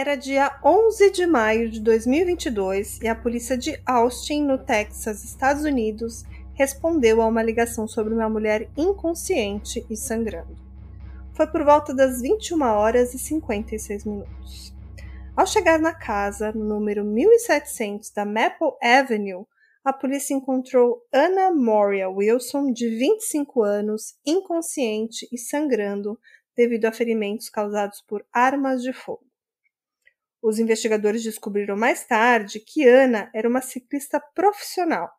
Era dia 11 de maio de 2022 e a polícia de Austin, no Texas, Estados Unidos, respondeu a uma ligação sobre uma mulher inconsciente e sangrando. Foi por volta das 21 horas e 56 minutos. Ao chegar na casa, no número 1700 da Maple Avenue, a polícia encontrou Anna Moria Wilson, de 25 anos, inconsciente e sangrando devido a ferimentos causados por armas de fogo. Os investigadores descobriram mais tarde que Ana era uma ciclista profissional.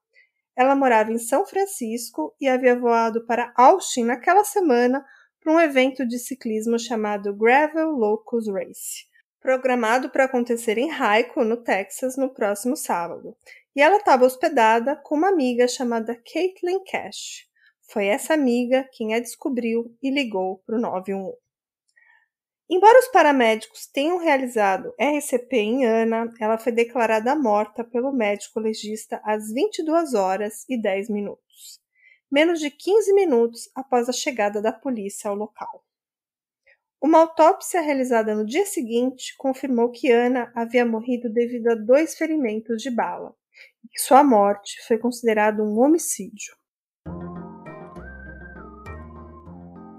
Ela morava em São Francisco e havia voado para Austin naquela semana para um evento de ciclismo chamado Gravel Locus Race, programado para acontecer em Raico, no Texas, no próximo sábado. E ela estava hospedada com uma amiga chamada Caitlin Cash. Foi essa amiga quem a descobriu e ligou para o 911. Embora os paramédicos tenham realizado RCP em Ana, ela foi declarada morta pelo médico legista às 22 horas e 10 minutos, menos de 15 minutos após a chegada da polícia ao local. Uma autópsia realizada no dia seguinte confirmou que Ana havia morrido devido a dois ferimentos de bala e que sua morte foi considerada um homicídio.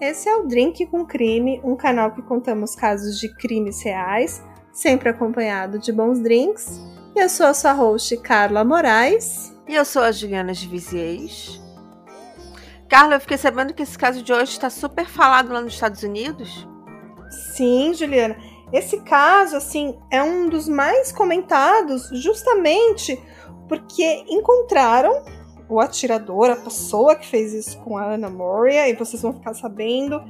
Esse é o Drink com Crime, um canal que contamos casos de crimes reais, sempre acompanhado de bons drinks. Eu sou a sua host, Carla Moraes. E eu sou a Juliana de Viziers. Carla, eu fiquei sabendo que esse caso de hoje está super falado lá nos Estados Unidos. Sim, Juliana. Esse caso, assim, é um dos mais comentados justamente porque encontraram o atirador, a pessoa que fez isso com a Ana Moria, e vocês vão ficar sabendo.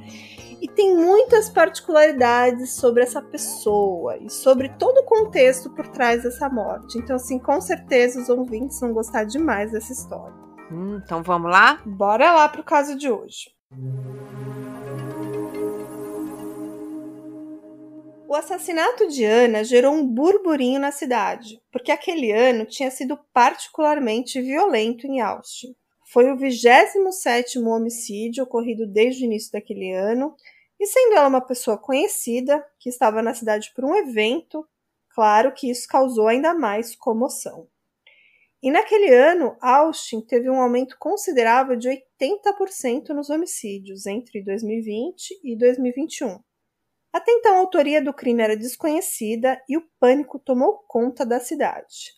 E tem muitas particularidades sobre essa pessoa e sobre todo o contexto por trás dessa morte. Então, assim, com certeza os ouvintes vão gostar demais dessa história. Hum, então vamos lá? Bora lá pro caso de hoje. O assassinato de Ana gerou um burburinho na cidade, porque aquele ano tinha sido particularmente violento em Austin. Foi o 27º homicídio ocorrido desde o início daquele ano, e sendo ela uma pessoa conhecida, que estava na cidade por um evento, claro que isso causou ainda mais comoção. E naquele ano, Austin teve um aumento considerável de 80% nos homicídios entre 2020 e 2021. Até então, a autoria do crime era desconhecida e o pânico tomou conta da cidade.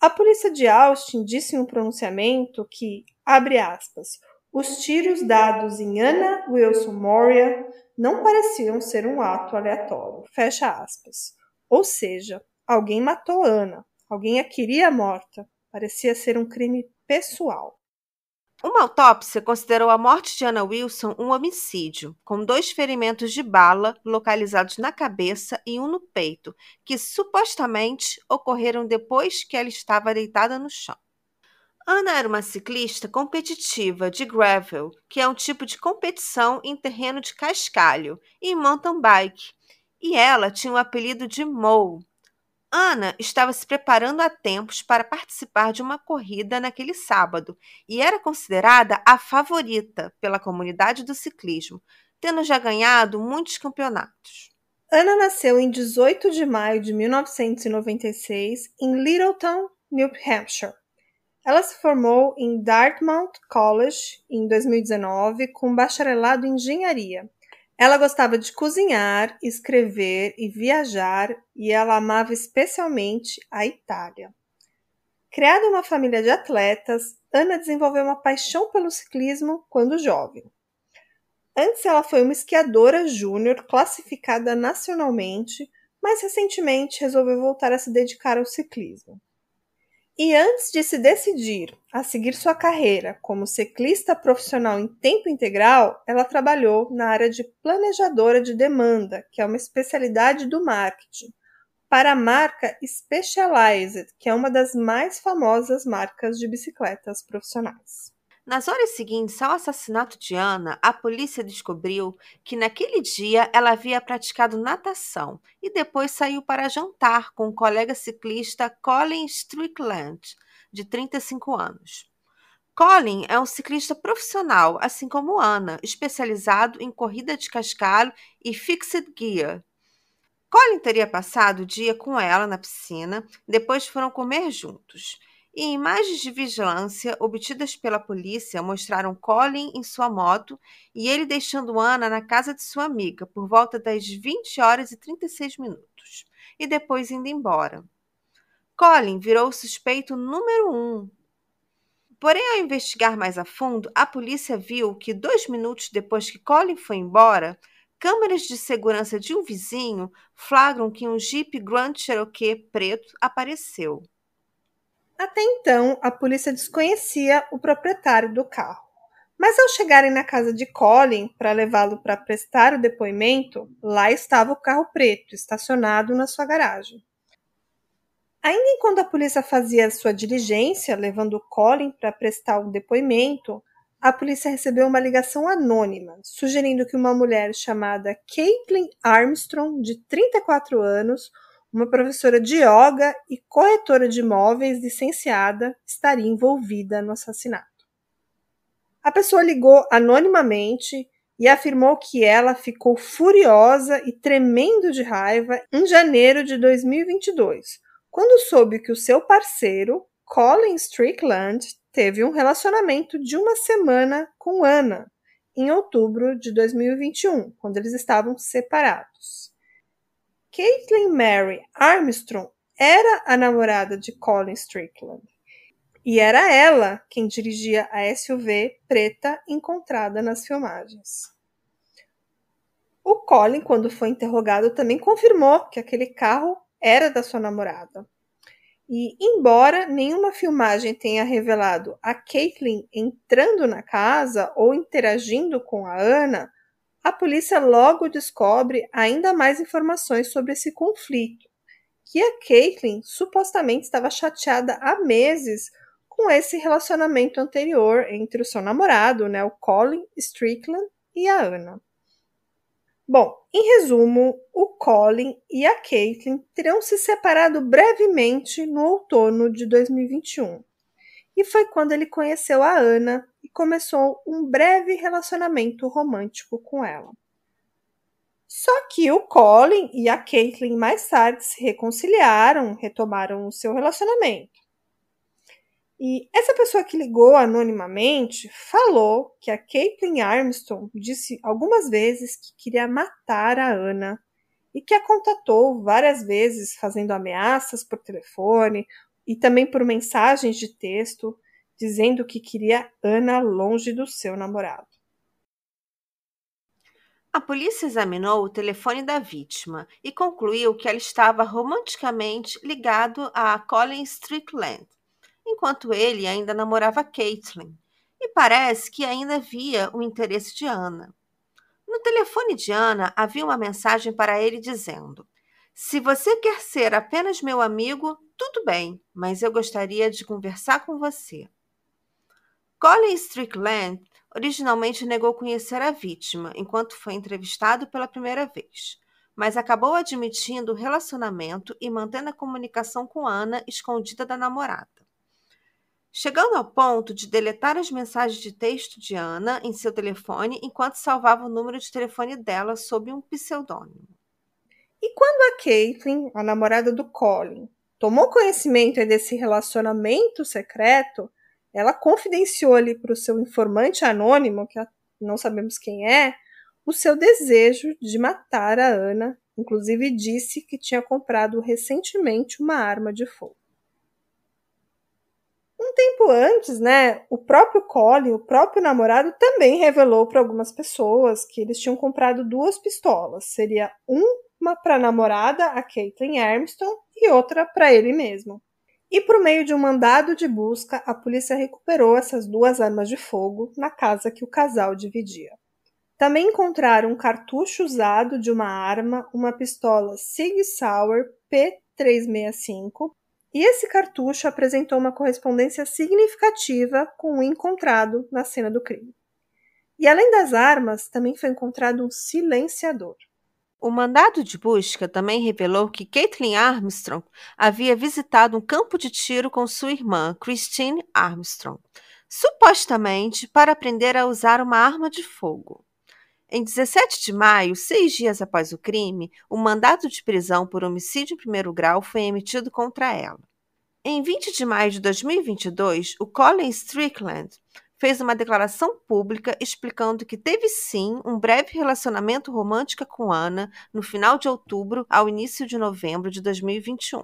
A polícia de Austin disse em um pronunciamento que, abre aspas, os tiros dados em Anna Wilson Moria não pareciam ser um ato aleatório, fecha aspas. Ou seja, alguém matou Ana, alguém a queria morta, parecia ser um crime pessoal. Uma autópsia considerou a morte de Anna Wilson um homicídio, com dois ferimentos de bala localizados na cabeça e um no peito, que supostamente ocorreram depois que ela estava deitada no chão. Ana era uma ciclista competitiva de gravel, que é um tipo de competição em terreno de cascalho, e mountain bike, e ela tinha o apelido de Mo, Ana estava se preparando há tempos para participar de uma corrida naquele sábado e era considerada a favorita pela comunidade do ciclismo, tendo já ganhado muitos campeonatos. Ana nasceu em 18 de maio de 1996 em Littleton, New Hampshire. Ela se formou em Dartmouth College em 2019 com bacharelado em engenharia ela gostava de cozinhar, escrever e viajar, e ela amava especialmente a Itália. Criada uma família de atletas, Ana desenvolveu uma paixão pelo ciclismo quando jovem. Antes, ela foi uma esquiadora júnior classificada nacionalmente, mas recentemente resolveu voltar a se dedicar ao ciclismo. E antes de se decidir a seguir sua carreira como ciclista profissional em tempo integral, ela trabalhou na área de planejadora de demanda, que é uma especialidade do marketing, para a marca Specialized, que é uma das mais famosas marcas de bicicletas profissionais. Nas horas seguintes ao assassinato de Ana, a polícia descobriu que naquele dia ela havia praticado natação e depois saiu para jantar com o colega ciclista Colin Strickland, de 35 anos. Colin é um ciclista profissional, assim como Ana, especializado em corrida de cascalho e fixed gear. Colin teria passado o dia com ela na piscina, depois foram comer juntos. E imagens de vigilância obtidas pela polícia mostraram Colin em sua moto e ele deixando Ana na casa de sua amiga por volta das 20 horas e 36 minutos, e depois indo embora. Colin virou o suspeito número um. Porém, ao investigar mais a fundo, a polícia viu que dois minutos depois que Colin foi embora, câmeras de segurança de um vizinho flagram que um Jeep Grand Cherokee preto apareceu. Até então, a polícia desconhecia o proprietário do carro. Mas ao chegarem na casa de Colin para levá-lo para prestar o depoimento, lá estava o carro preto estacionado na sua garagem. Ainda enquanto a polícia fazia sua diligência, levando Colin para prestar o depoimento, a polícia recebeu uma ligação anônima sugerindo que uma mulher chamada Caitlin Armstrong, de 34 anos, uma professora de yoga e corretora de imóveis licenciada, estaria envolvida no assassinato. A pessoa ligou anonimamente e afirmou que ela ficou furiosa e tremendo de raiva em janeiro de 2022, quando soube que o seu parceiro, Colin Strickland, teve um relacionamento de uma semana com Anna, em outubro de 2021, quando eles estavam separados. Caitlin Mary Armstrong era a namorada de Colin Strickland. E era ela quem dirigia a SUV preta encontrada nas filmagens. O Colin, quando foi interrogado, também confirmou que aquele carro era da sua namorada. E, embora nenhuma filmagem tenha revelado a Caitlin entrando na casa ou interagindo com a Ana, a polícia logo descobre ainda mais informações sobre esse conflito, que a Caitlin supostamente estava chateada há meses com esse relacionamento anterior entre o seu namorado, né, o Colin Strickland, e a Anna. Bom, em resumo, o Colin e a Caitlin terão se separado brevemente no outono de 2021. E foi quando ele conheceu a Ana e começou um breve relacionamento romântico com ela. Só que o Colin e a Caitlin mais tarde se reconciliaram, retomaram o seu relacionamento. E essa pessoa que ligou anonimamente falou que a Caitlin Armstrong disse algumas vezes que queria matar a Ana e que a contatou várias vezes fazendo ameaças por telefone e também por mensagens de texto dizendo que queria Ana longe do seu namorado. A polícia examinou o telefone da vítima e concluiu que ela estava romanticamente ligado a Colin Strickland enquanto ele ainda namorava Caitlin, e parece que ainda havia o interesse de Ana. No telefone de Ana havia uma mensagem para ele dizendo: Se você quer ser apenas meu amigo, tudo bem, mas eu gostaria de conversar com você. Colin Strickland originalmente negou conhecer a vítima enquanto foi entrevistado pela primeira vez, mas acabou admitindo o relacionamento e mantendo a comunicação com Ana escondida da namorada chegando ao ponto de deletar as mensagens de texto de Ana em seu telefone enquanto salvava o número de telefone dela sob um pseudônimo. E quando a Caitlin, a namorada do Colin, tomou conhecimento desse relacionamento secreto, ela confidenciou ali para o seu informante anônimo, que não sabemos quem é, o seu desejo de matar a Ana. Inclusive disse que tinha comprado recentemente uma arma de fogo. Um tempo antes, né, o próprio Colin, o próprio namorado, também revelou para algumas pessoas que eles tinham comprado duas pistolas. Seria uma para a namorada, a Caitlin Armstrong, e outra para ele mesmo. E por meio de um mandado de busca, a polícia recuperou essas duas armas de fogo na casa que o casal dividia. Também encontraram um cartucho usado de uma arma, uma pistola Sig Sauer P365 e esse cartucho apresentou uma correspondência significativa com o encontrado na cena do crime. E além das armas, também foi encontrado um silenciador. O mandado de busca também revelou que Caitlin Armstrong havia visitado um campo de tiro com sua irmã, Christine Armstrong, supostamente para aprender a usar uma arma de fogo. Em 17 de maio, seis dias após o crime, o mandato de prisão por homicídio em primeiro grau foi emitido contra ela. Em 20 de maio de 2022, o Colin Strickland fez uma declaração pública explicando que teve sim um breve relacionamento romântico com Ana no final de outubro ao início de novembro de 2021.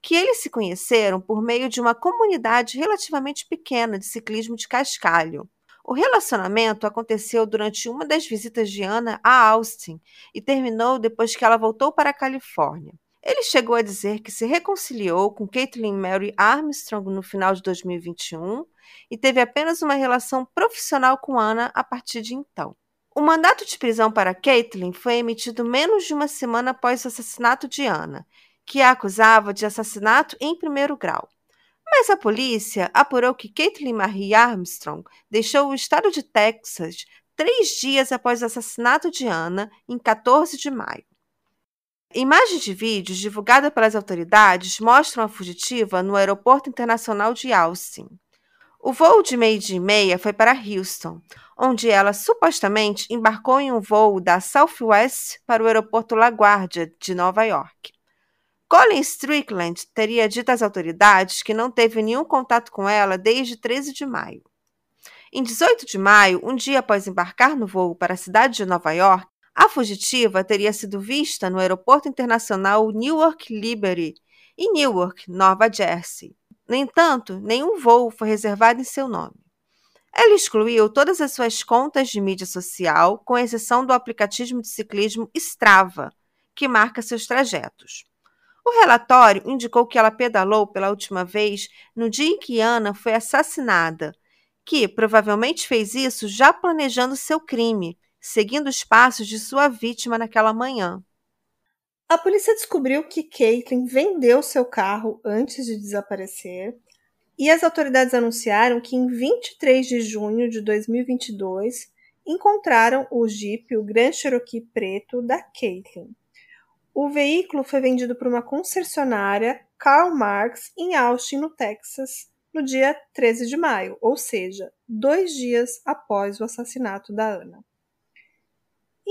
Que eles se conheceram por meio de uma comunidade relativamente pequena de ciclismo de cascalho. O relacionamento aconteceu durante uma das visitas de Anna a Austin e terminou depois que ela voltou para a Califórnia. Ele chegou a dizer que se reconciliou com Caitlin Mary Armstrong no final de 2021 e teve apenas uma relação profissional com Anna a partir de então. O mandato de prisão para Caitlin foi emitido menos de uma semana após o assassinato de Anna, que a acusava de assassinato em primeiro grau. Mas a polícia apurou que Caitlin Marie Armstrong deixou o estado de Texas três dias após o assassinato de Ana, em 14 de maio. Imagens de vídeos divulgadas pelas autoridades mostram a fugitiva no Aeroporto Internacional de Austin. O voo de meio-dia e meia foi para Houston, onde ela supostamente embarcou em um voo da Southwest para o aeroporto LaGuardia de Nova York. Colin Strickland teria dito às autoridades que não teve nenhum contato com ela desde 13 de maio. Em 18 de maio, um dia após embarcar no voo para a cidade de Nova York, a fugitiva teria sido vista no aeroporto internacional Newark Liberty, em Newark, Nova Jersey. No entanto, nenhum voo foi reservado em seu nome. Ela excluiu todas as suas contas de mídia social, com exceção do aplicativo de ciclismo Strava, que marca seus trajetos. O relatório indicou que ela pedalou pela última vez no dia em que Ana foi assassinada, que provavelmente fez isso já planejando seu crime, seguindo os passos de sua vítima naquela manhã. A polícia descobriu que Caitlin vendeu seu carro antes de desaparecer e as autoridades anunciaram que em 23 de junho de 2022 encontraram o Jeep, o Grand Cherokee preto da Caitlin. O veículo foi vendido por uma concessionária Karl Marx em Austin, no Texas, no dia 13 de maio, ou seja, dois dias após o assassinato da Ana.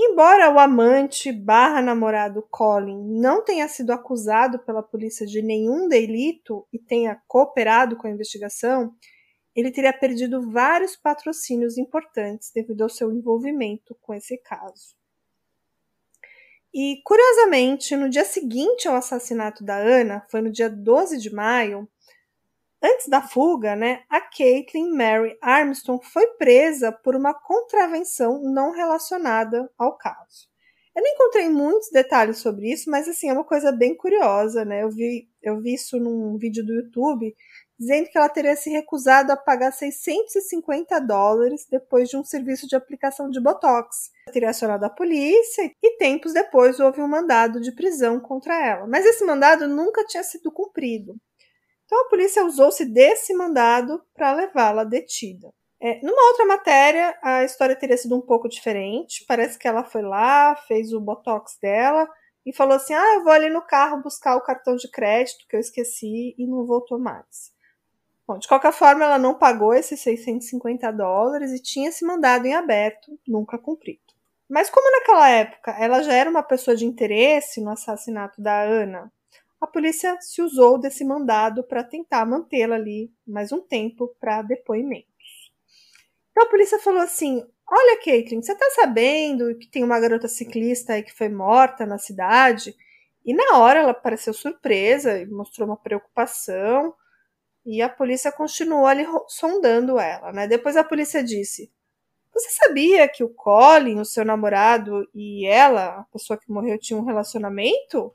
Embora o amante barra namorado Colin não tenha sido acusado pela polícia de nenhum delito e tenha cooperado com a investigação, ele teria perdido vários patrocínios importantes devido ao seu envolvimento com esse caso. E, curiosamente, no dia seguinte ao assassinato da Ana, foi no dia 12 de maio, antes da fuga, né, a Caitlin Mary Armstrong foi presa por uma contravenção não relacionada ao caso. Eu não encontrei muitos detalhes sobre isso, mas assim, é uma coisa bem curiosa, né? Eu vi, eu vi isso num vídeo do YouTube dizendo que ela teria se recusado a pagar 650 dólares depois de um serviço de aplicação de botox. Ela teria acionado a polícia e tempos depois houve um mandado de prisão contra ela. Mas esse mandado nunca tinha sido cumprido. Então a polícia usou-se desse mandado para levá-la detida. É, numa outra matéria, a história teria sido um pouco diferente. Parece que ela foi lá, fez o botox dela e falou assim: Ah, eu vou ali no carro buscar o cartão de crédito que eu esqueci e não voltou mais. Bom, de qualquer forma, ela não pagou esses 650 dólares e tinha se mandado em aberto, nunca cumprido. Mas como naquela época ela já era uma pessoa de interesse no assassinato da Ana, a polícia se usou desse mandado para tentar mantê-la ali mais um tempo para depoimentos. Então a polícia falou assim: Olha, Caitlin, você está sabendo que tem uma garota ciclista aí que foi morta na cidade? E na hora ela pareceu surpresa e mostrou uma preocupação. E a polícia continuou ali sondando ela, né? Depois a polícia disse: Você sabia que o Colin, o seu namorado, e ela, a pessoa que morreu, tinham um relacionamento?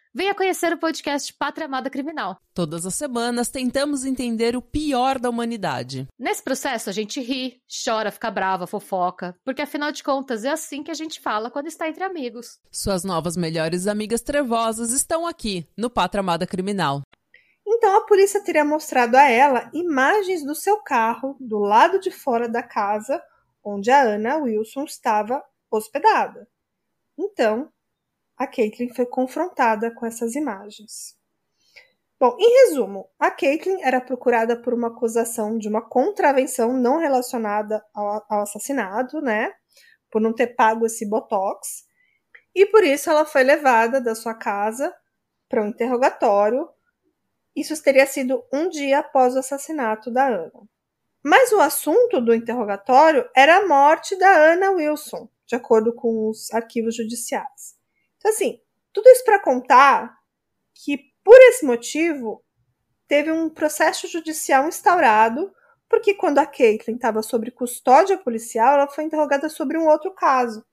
Venha conhecer o podcast Pátria Amada Criminal. Todas as semanas tentamos entender o pior da humanidade. Nesse processo a gente ri, chora, fica brava, fofoca, porque afinal de contas é assim que a gente fala quando está entre amigos. Suas novas melhores amigas trevosas estão aqui no Pátria Amada Criminal. Então a polícia teria mostrado a ela imagens do seu carro do lado de fora da casa, onde a Anna Wilson estava hospedada. Então, a Caitlin foi confrontada com essas imagens. Bom, em resumo, a Caitlin era procurada por uma acusação de uma contravenção não relacionada ao, ao assassinato, né? Por não ter pago esse botox. E por isso ela foi levada da sua casa para um interrogatório. Isso teria sido um dia após o assassinato da Ana. Mas o assunto do interrogatório era a morte da Ana Wilson, de acordo com os arquivos judiciais. Então, assim, tudo isso para contar que, por esse motivo, teve um processo judicial instaurado, porque quando a Caitlin estava sob custódia policial, ela foi interrogada sobre um outro caso,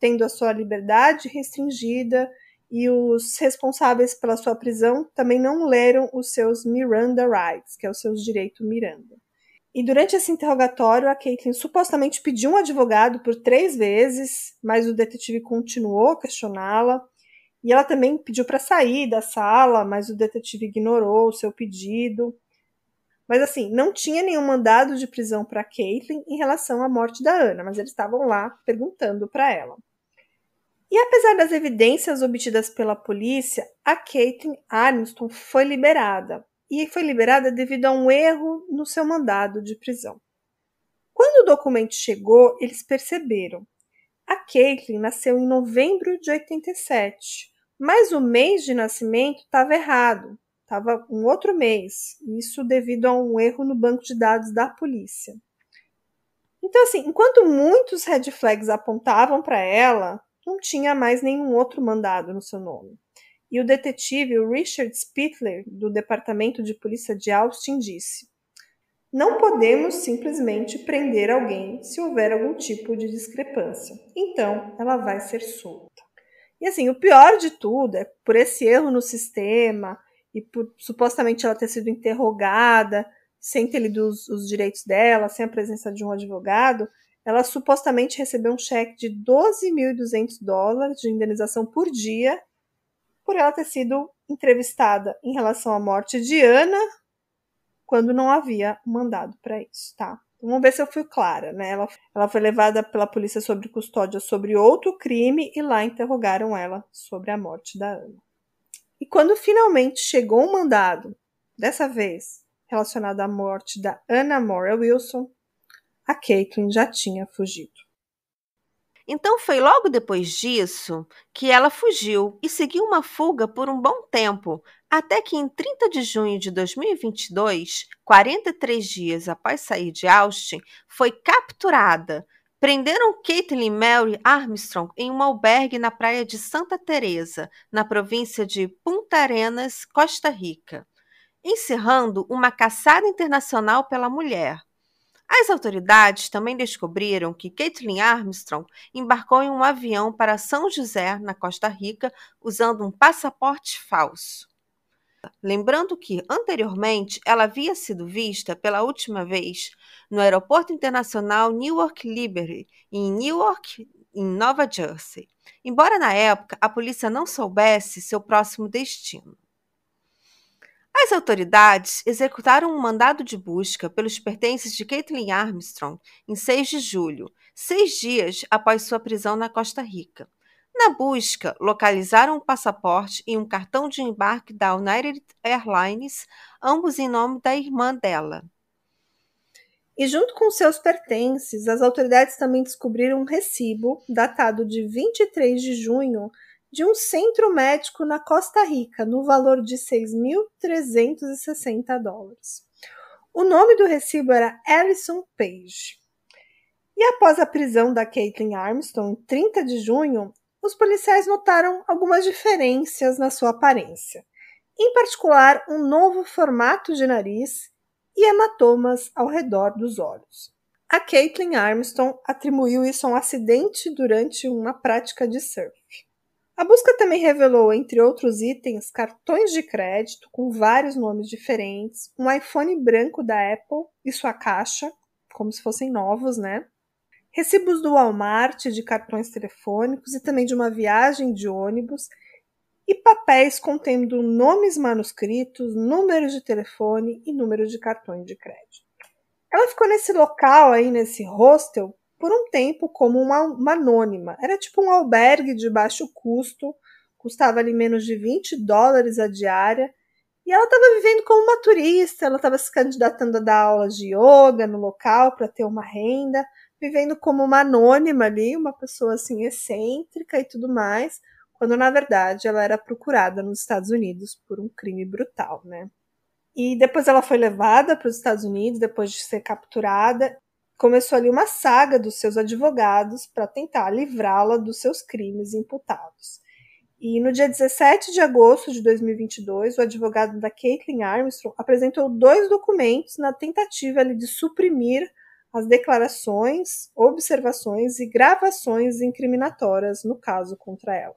tendo a sua liberdade restringida e os responsáveis pela sua prisão também não leram os seus Miranda Rights, que é os seus direitos Miranda. E durante esse interrogatório, a Caitlin supostamente pediu um advogado por três vezes, mas o detetive continuou a questioná-la. E ela também pediu para sair da sala, mas o detetive ignorou o seu pedido. Mas assim, não tinha nenhum mandado de prisão para Caitlin em relação à morte da Ana, mas eles estavam lá perguntando para ela. E apesar das evidências obtidas pela polícia, a Caitlin Armstrong foi liberada, e foi liberada devido a um erro no seu mandado de prisão. Quando o documento chegou, eles perceberam. A Caitlin nasceu em novembro de 87, mas o mês de nascimento estava errado, estava um outro mês, isso devido a um erro no banco de dados da polícia. Então, assim, enquanto muitos red flags apontavam para ela, não tinha mais nenhum outro mandado no seu nome. E o detetive Richard Spittler, do Departamento de Polícia de Austin, disse: Não podemos simplesmente prender alguém se houver algum tipo de discrepância. Então, ela vai ser solta. E assim, o pior de tudo é por esse erro no sistema e por supostamente ela ter sido interrogada sem ter lido os, os direitos dela, sem a presença de um advogado, ela supostamente recebeu um cheque de 12.200 dólares de indenização por dia por ela ter sido entrevistada em relação à morte de Ana quando não havia mandado para isso, tá? Então, vamos ver se eu fui clara, né? Ela, ela foi levada pela polícia sobre custódia sobre outro crime e lá interrogaram ela sobre a morte da Ana. E quando finalmente chegou um mandado, dessa vez relacionado à morte da Anna Mora Wilson, a Caitlin já tinha fugido. Então foi logo depois disso que ela fugiu e seguiu uma fuga por um bom tempo, até que em 30 de junho de 2022, 43 dias após sair de Austin, foi capturada. Prenderam Caitlin Mary Armstrong em um albergue na praia de Santa Teresa, na província de Punta Arenas, Costa Rica, encerrando uma caçada internacional pela mulher. As autoridades também descobriram que Caitlin Armstrong embarcou em um avião para São José, na Costa Rica, usando um passaporte falso. Lembrando que, anteriormente, ela havia sido vista pela última vez no Aeroporto Internacional Newark Liberty, em Newark, em Nova Jersey, embora na época a polícia não soubesse seu próximo destino. As autoridades executaram um mandado de busca pelos pertences de Caitlin Armstrong em 6 de julho, seis dias após sua prisão na Costa Rica. Na busca, localizaram um passaporte e um cartão de embarque da United Airlines, ambos em nome da irmã dela. E junto com seus pertences, as autoridades também descobriram um recibo datado de 23 de junho de um centro médico na Costa Rica, no valor de 6.360 dólares. O nome do recibo era Alison Page. E após a prisão da Caitlin Armstrong, em 30 de junho, os policiais notaram algumas diferenças na sua aparência. Em particular, um novo formato de nariz e hematomas ao redor dos olhos. A Caitlin Armstrong atribuiu isso a um acidente durante uma prática de surf. A busca também revelou, entre outros itens, cartões de crédito com vários nomes diferentes, um iPhone branco da Apple e sua caixa, como se fossem novos, né? Recibos do Walmart de cartões telefônicos e também de uma viagem de ônibus e papéis contendo nomes manuscritos, números de telefone e números de cartões de crédito. Ela ficou nesse local aí, nesse hostel, por um tempo como uma, uma anônima. Era tipo um albergue de baixo custo, custava ali menos de 20 dólares a diária. E ela estava vivendo como uma turista, ela estava se candidatando a dar aulas de yoga no local para ter uma renda, vivendo como uma anônima ali, uma pessoa assim excêntrica e tudo mais, quando na verdade ela era procurada nos Estados Unidos por um crime brutal, né? E depois ela foi levada para os Estados Unidos, depois de ser capturada. Começou ali uma saga dos seus advogados para tentar livrá-la dos seus crimes imputados. E no dia 17 de agosto de 2022, o advogado da Caitlin Armstrong apresentou dois documentos na tentativa ali, de suprimir as declarações, observações e gravações incriminatórias no caso contra ela.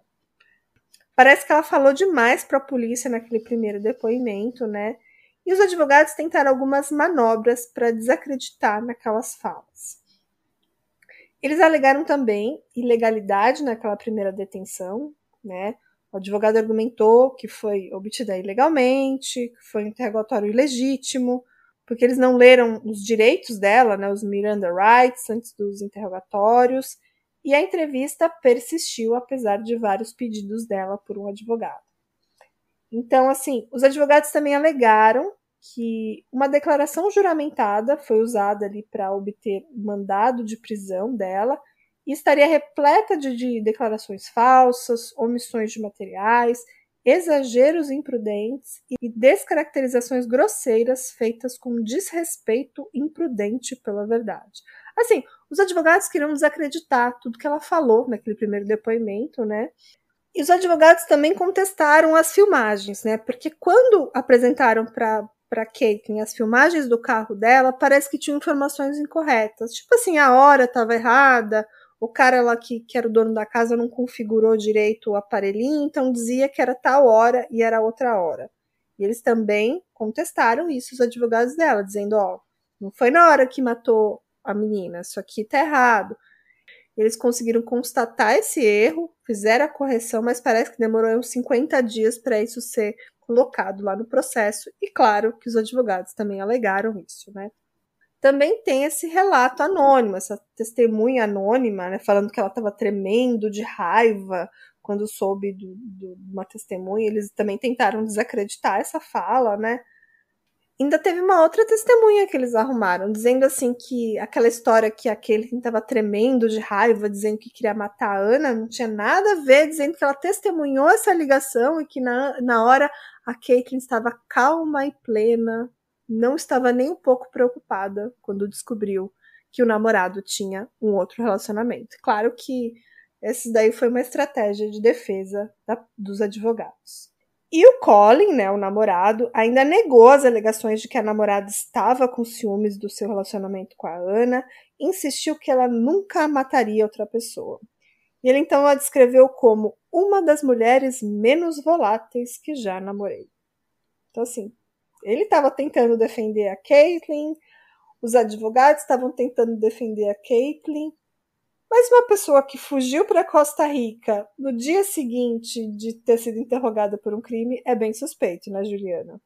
Parece que ela falou demais para a polícia naquele primeiro depoimento, né? E os advogados tentaram algumas manobras para desacreditar naquelas falas. Eles alegaram também ilegalidade naquela primeira detenção, né? O advogado argumentou que foi obtida ilegalmente, que foi um interrogatório ilegítimo, porque eles não leram os direitos dela, né, os Miranda Rights, antes dos interrogatórios, e a entrevista persistiu apesar de vários pedidos dela por um advogado. Então, assim, os advogados também alegaram que uma declaração juramentada foi usada ali para obter mandado de prisão dela e estaria repleta de, de declarações falsas, omissões de materiais, exageros imprudentes e descaracterizações grosseiras feitas com desrespeito imprudente pela verdade. Assim, os advogados queriam desacreditar tudo que ela falou naquele primeiro depoimento, né? E os advogados também contestaram as filmagens, né? Porque quando apresentaram para para as filmagens do carro dela, parece que tinham informações incorretas. Tipo assim, a hora estava errada, o cara lá que, que era o dono da casa não configurou direito o aparelhinho, então dizia que era tal hora e era outra hora. E eles também contestaram isso, os advogados dela, dizendo, ó, não foi na hora que matou a menina, isso aqui tá errado. Eles conseguiram constatar esse erro, fizeram a correção, mas parece que demorou uns 50 dias para isso ser colocado lá no processo. E claro que os advogados também alegaram isso, né? Também tem esse relato anônimo, essa testemunha anônima, né, falando que ela estava tremendo de raiva quando soube de uma testemunha. Eles também tentaram desacreditar essa fala, né? Ainda teve uma outra testemunha que eles arrumaram, dizendo assim que aquela história que aquele que estava tremendo de raiva, dizendo que queria matar a Ana, não tinha nada a ver, dizendo que ela testemunhou essa ligação e que na, na hora a Caitlyn estava calma e plena, não estava nem um pouco preocupada quando descobriu que o namorado tinha um outro relacionamento. Claro que esse daí foi uma estratégia de defesa da, dos advogados. E o Colin, né, o namorado, ainda negou as alegações de que a namorada estava com ciúmes do seu relacionamento com a Ana, insistiu que ela nunca mataria outra pessoa. E ele então a descreveu como uma das mulheres menos voláteis que já namorei. Então, assim, ele estava tentando defender a Caitlyn, os advogados estavam tentando defender a Caitlyn, mas uma pessoa que fugiu para Costa Rica no dia seguinte de ter sido interrogada por um crime é bem suspeito, né, Juliana?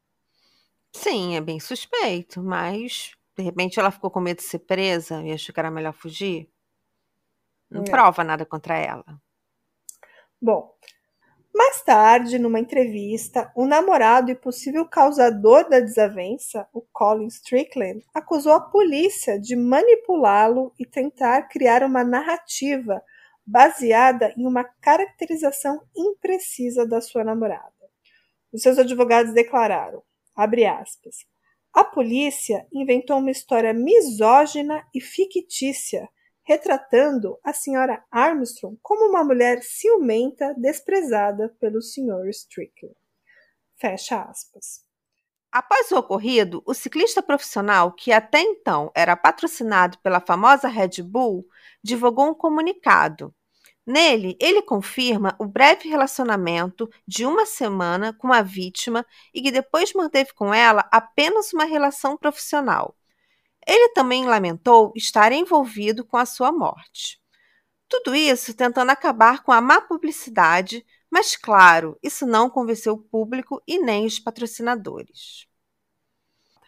Sim, é bem suspeito, mas de repente ela ficou com medo de ser presa e achou que era melhor fugir. Não é. prova nada contra ela. Bom, mais tarde, numa entrevista, o namorado e possível causador da desavença, o Colin Strickland, acusou a polícia de manipulá-lo e tentar criar uma narrativa baseada em uma caracterização imprecisa da sua namorada. Os seus advogados declararam, aspas, a polícia inventou uma história misógina e fictícia retratando a senhora Armstrong como uma mulher ciumenta desprezada pelo Sr. Strickland. Fecha aspas. Após o ocorrido, o ciclista profissional, que até então era patrocinado pela famosa Red Bull, divulgou um comunicado. Nele, ele confirma o breve relacionamento de uma semana com a vítima e que depois manteve com ela apenas uma relação profissional. Ele também lamentou estar envolvido com a sua morte. Tudo isso tentando acabar com a má publicidade, mas claro, isso não convenceu o público e nem os patrocinadores.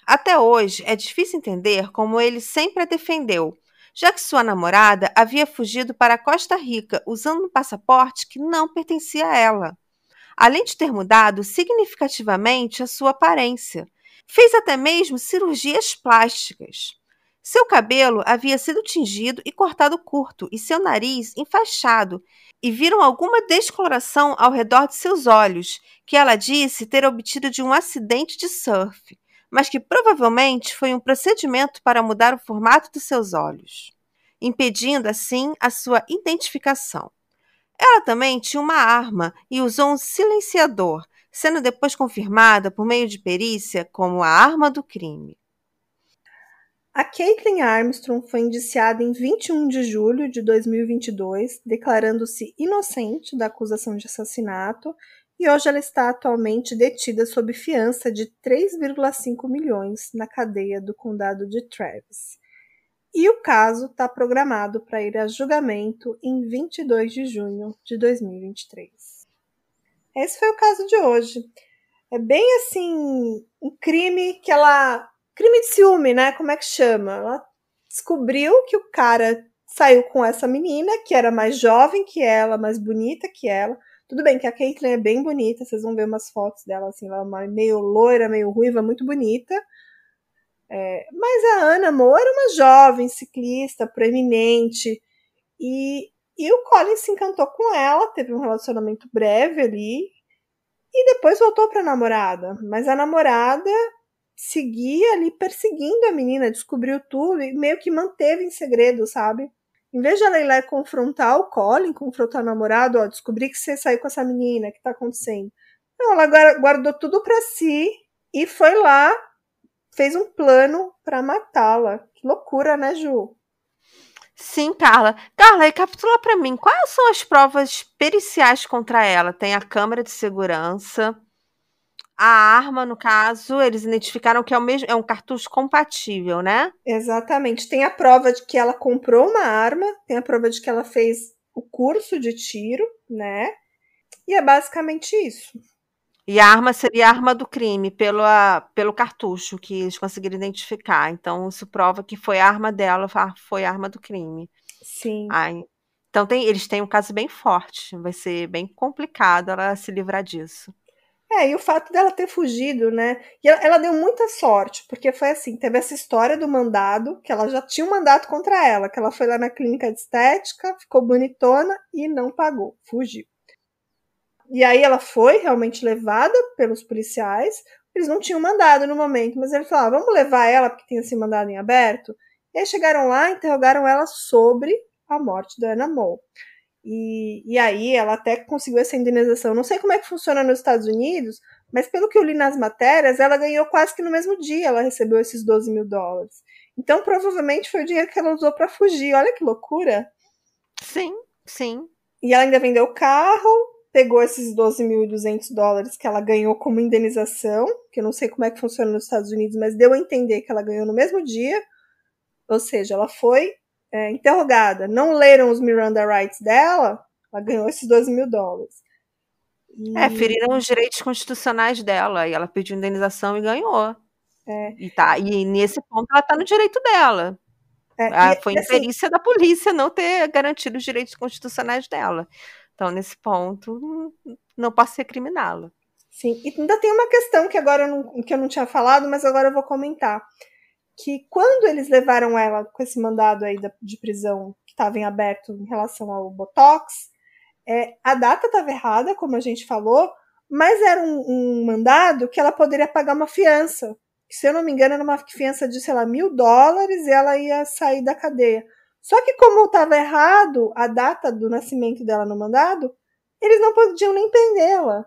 Até hoje é difícil entender como ele sempre a defendeu, já que sua namorada havia fugido para Costa Rica usando um passaporte que não pertencia a ela, além de ter mudado significativamente a sua aparência. Fez até mesmo cirurgias plásticas. Seu cabelo havia sido tingido e cortado curto, e seu nariz enfaixado, e viram alguma descoloração ao redor de seus olhos, que ela disse ter obtido de um acidente de surf mas que provavelmente foi um procedimento para mudar o formato de seus olhos, impedindo assim a sua identificação. Ela também tinha uma arma e usou um silenciador, sendo depois confirmada por meio de perícia como a arma do crime. A Caitlin Armstrong foi indiciada em 21 de julho de 2022, declarando-se inocente da acusação de assassinato e hoje ela está atualmente detida sob fiança de 3,5 milhões na cadeia do condado de Travis. E o caso está programado para ir a julgamento em 22 de junho de 2023. Esse foi o caso de hoje. É bem assim, um crime que ela. Crime de ciúme, né? Como é que chama? Ela descobriu que o cara saiu com essa menina, que era mais jovem que ela, mais bonita que ela, tudo bem que a Caitlyn é bem bonita, vocês vão ver umas fotos dela, assim, ela é meio loira, meio ruiva, muito bonita. É, mas a Ana Moore era uma jovem ciclista, proeminente, e, e o Colin se encantou com ela, teve um relacionamento breve ali, e depois voltou para a namorada. Mas a namorada seguia ali perseguindo a menina, descobriu tudo e meio que manteve em segredo, sabe? Em vez de a Leila confrontar o Colin, confrontar o namorado, ó, descobri que você saiu com essa menina, que tá acontecendo? Não, ela guardou tudo para si e foi lá, fez um plano para matá-la. Que loucura, né, Ju? Sim, Carla. Carla, recapitula para mim, quais são as provas periciais contra ela? Tem a câmera de segurança, a arma, no caso, eles identificaram que é o mesmo, é um cartucho compatível, né? Exatamente. Tem a prova de que ela comprou uma arma, tem a prova de que ela fez o curso de tiro, né? E é basicamente isso. E a arma seria a arma do crime, pelo, a, pelo cartucho que eles conseguiram identificar. Então, isso prova que foi a arma dela, foi a arma do crime. Sim. Ai, então, tem, eles têm um caso bem forte. Vai ser bem complicado ela se livrar disso. É, e o fato dela ter fugido, né? E ela, ela, deu muita sorte, porque foi assim: teve essa história do mandado, que ela já tinha um mandato contra ela, que ela foi lá na clínica de estética, ficou bonitona e não pagou, fugiu. E aí ela foi realmente levada pelos policiais. Eles não tinham mandado no momento, mas eles falaram: vamos levar ela, porque tem esse mandado em aberto. E aí chegaram lá, interrogaram ela sobre a morte da Ana Moore. E, e aí ela até conseguiu essa indenização. Não sei como é que funciona nos Estados Unidos, mas pelo que eu li nas matérias, ela ganhou quase que no mesmo dia, ela recebeu esses 12 mil dólares. Então, provavelmente foi o dinheiro que ela usou para fugir. Olha que loucura. Sim, sim. E ela ainda vendeu o carro, pegou esses 12.200 dólares que ela ganhou como indenização, que eu não sei como é que funciona nos Estados Unidos, mas deu a entender que ela ganhou no mesmo dia. Ou seja, ela foi é, interrogada, não leram os Miranda Rights dela, ela ganhou esses 12 mil dólares. E... É, feriram os direitos constitucionais dela, e ela pediu indenização e ganhou. É. E, tá, e nesse ponto ela está no direito dela. É, ah, foi assim, imperícia da polícia não ter garantido os direitos constitucionais dela. Então, nesse ponto, não posso recriminá-la. Sim, e ainda tem uma questão que agora eu não, que eu não tinha falado, mas agora eu vou comentar que quando eles levaram ela com esse mandado aí de prisão que estava em aberto em relação ao Botox, é, a data estava errada, como a gente falou, mas era um, um, mandado que ela poderia pagar uma fiança. Se eu não me engano, era uma fiança de, sei lá, mil dólares e ela ia sair da cadeia. Só que, como estava errado a data do nascimento dela no mandado, eles não podiam nem prendê-la.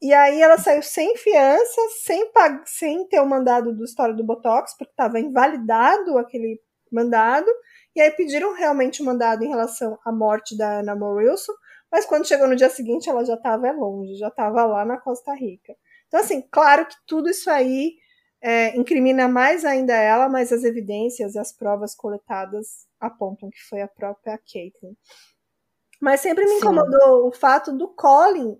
E aí ela saiu sem fiança, sem, sem ter o mandado do história do Botox, porque estava invalidado aquele mandado. E aí pediram realmente o mandado em relação à morte da Anna Wilson, mas quando chegou no dia seguinte ela já estava longe, já estava lá na Costa Rica. Então, assim, claro que tudo isso aí é, incrimina mais ainda ela, mas as evidências e as provas coletadas apontam que foi a própria Caitlyn. Mas sempre me incomodou Sim. o fato do Colin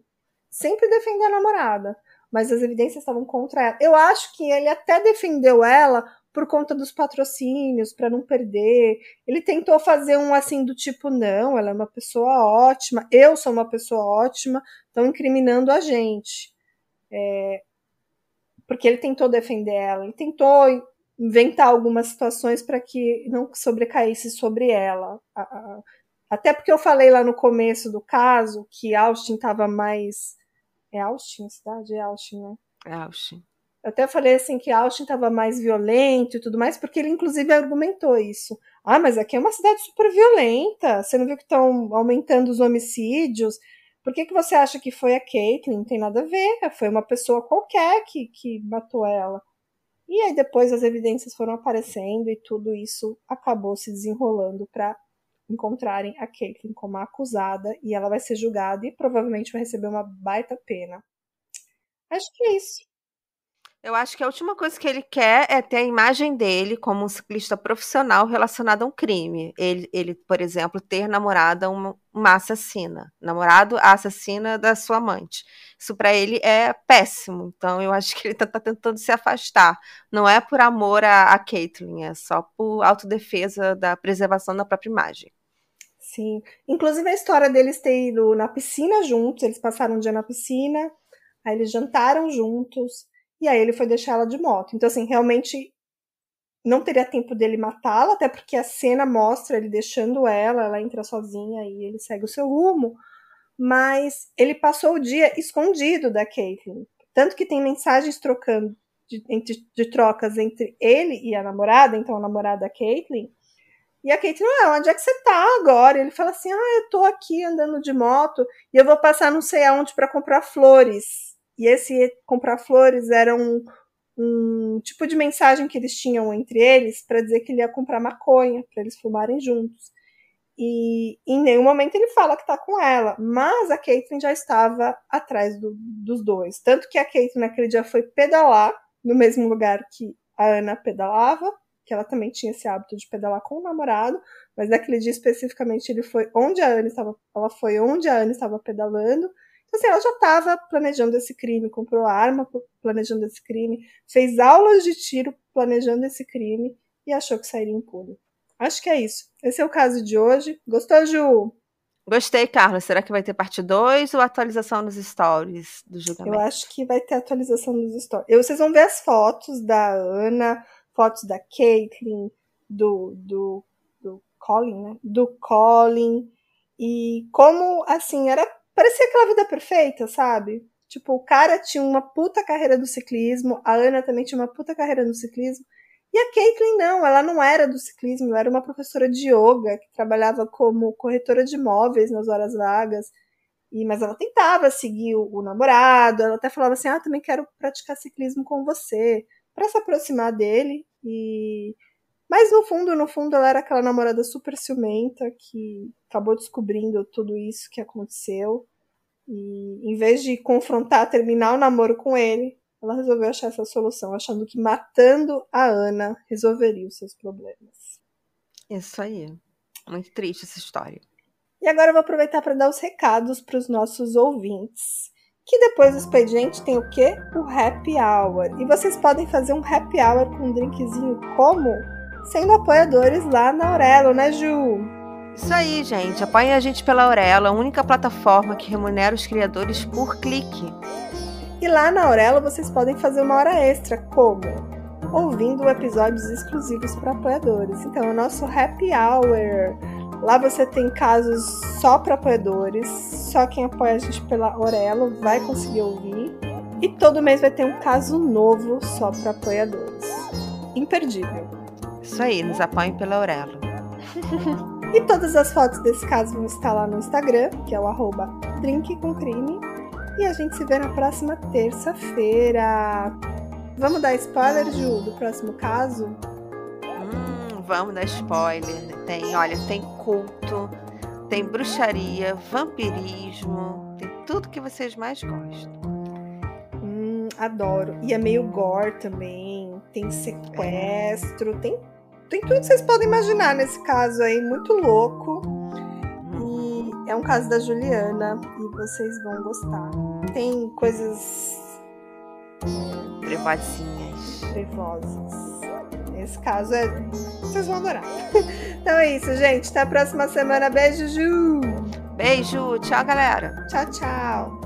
sempre defender a namorada, mas as evidências estavam contra ela. Eu acho que ele até defendeu ela por conta dos patrocínios, para não perder. Ele tentou fazer um assim do tipo, não, ela é uma pessoa ótima, eu sou uma pessoa ótima, estão incriminando a gente. É, porque ele tentou defender ela, ele tentou inventar algumas situações para que não sobrecaísse sobre ela. Até porque eu falei lá no começo do caso que Austin estava mais. É Austin a cidade? É Austin, né? É Austin. Eu até falei assim que Austin estava mais violento e tudo mais, porque ele inclusive argumentou isso. Ah, mas aqui é uma cidade super violenta. Você não viu que estão aumentando os homicídios? Por que, que você acha que foi a Caitlyn? Não tem nada a ver. Foi uma pessoa qualquer que, que matou ela. E aí depois as evidências foram aparecendo e tudo isso acabou se desenrolando para encontrarem a Caitlyn como a acusada e ela vai ser julgada e provavelmente vai receber uma baita pena. Acho que é isso. Eu acho que a última coisa que ele quer é ter a imagem dele como um ciclista profissional relacionado a um crime. Ele, ele por exemplo, ter namorada uma, uma assassina, namorado a assassina da sua amante. Isso para ele é péssimo. Então eu acho que ele está tá tentando se afastar. Não é por amor a, a Caitlyn, é só por autodefesa da preservação da própria imagem. Sim. Inclusive a história deles ter ido na piscina juntos, eles passaram um dia na piscina, aí eles jantaram juntos. E aí ele foi deixar ela de moto. Então, assim, realmente não teria tempo dele matá-la, até porque a cena mostra ele deixando ela, ela entra sozinha e ele segue o seu rumo. Mas ele passou o dia escondido da Caitlyn. Tanto que tem mensagens trocando de, entre, de trocas entre ele e a namorada, então a namorada Caitlyn. E a Caitlyn, ah, onde é que você tá agora? Ele fala assim: ah, eu tô aqui andando de moto e eu vou passar não sei aonde para comprar flores. E esse comprar flores era um, um tipo de mensagem que eles tinham entre eles para dizer que ele ia comprar maconha, para eles fumarem juntos. E em nenhum momento ele fala que tá com ela, mas a Caitlyn já estava atrás do, dos dois. Tanto que a Caitlyn naquele dia foi pedalar no mesmo lugar que a Ana pedalava, que ela também tinha esse hábito de pedalar com o namorado, mas naquele dia especificamente ele foi onde a Ana estava, ela foi onde a Ana estava pedalando então, assim, ela já estava planejando esse crime, comprou arma planejando esse crime, fez aulas de tiro planejando esse crime e achou que sairia impune. Acho que é isso. Esse é o caso de hoje. Gostou, Ju? Gostei, Carla. Será que vai ter parte 2 ou atualização nos stories do julgamento? Eu acho que vai ter atualização nos stories. Eu, vocês vão ver as fotos da Ana, fotos da Caitlyn, do, do, do Colin, né? Do Colin. E como, assim, era parecia aquela vida perfeita, sabe? Tipo, o cara tinha uma puta carreira do ciclismo, a Ana também tinha uma puta carreira no ciclismo. E a Caitlyn não, ela não era do ciclismo, ela era uma professora de yoga que trabalhava como corretora de imóveis nas horas vagas. E, mas ela tentava seguir o, o namorado, ela até falava assim: "Ah, também quero praticar ciclismo com você", para se aproximar dele e mas no fundo, no fundo, ela era aquela namorada super ciumenta que acabou descobrindo tudo isso que aconteceu. E em vez de confrontar, terminar o namoro com ele, ela resolveu achar essa solução, achando que matando a Ana resolveria os seus problemas. Isso aí. Muito triste essa história. E agora eu vou aproveitar para dar os recados para os nossos ouvintes. Que depois do expediente tem o quê? O happy hour. E vocês podem fazer um happy hour com um drinkzinho como? Sendo apoiadores lá na Aurelo, né, Ju? Isso aí, gente. Apoiem a gente pela Aurelo, a única plataforma que remunera os criadores por clique. E lá na Aurelo vocês podem fazer uma hora extra, como? Ouvindo episódios exclusivos para apoiadores. Então, é o nosso Happy Hour. Lá você tem casos só para apoiadores. Só quem apoia a gente pela Aurelo vai conseguir ouvir. E todo mês vai ter um caso novo só para apoiadores. Imperdível. Isso aí, nos apoiem pela Aurelo. e todas as fotos desse caso vão estar lá no Instagram, que é o arroba drinkcomcrime. E a gente se vê na próxima terça-feira. Vamos dar spoiler, Ju, do próximo caso? Hum, vamos dar spoiler. Tem, olha, tem culto, tem bruxaria, vampirismo, tem tudo que vocês mais gostam. Hum, adoro. E é meio gore também. Tem sequestro, é. tem tem tudo que vocês podem imaginar nesse caso aí, muito louco. E é um caso da Juliana e vocês vão gostar. Tem coisas trevosinhas. Trevosas. nesse caso é. Vocês vão adorar. então é isso, gente. Até a próxima semana. Beijo, Ju! Beijo, tchau, galera. Tchau, tchau.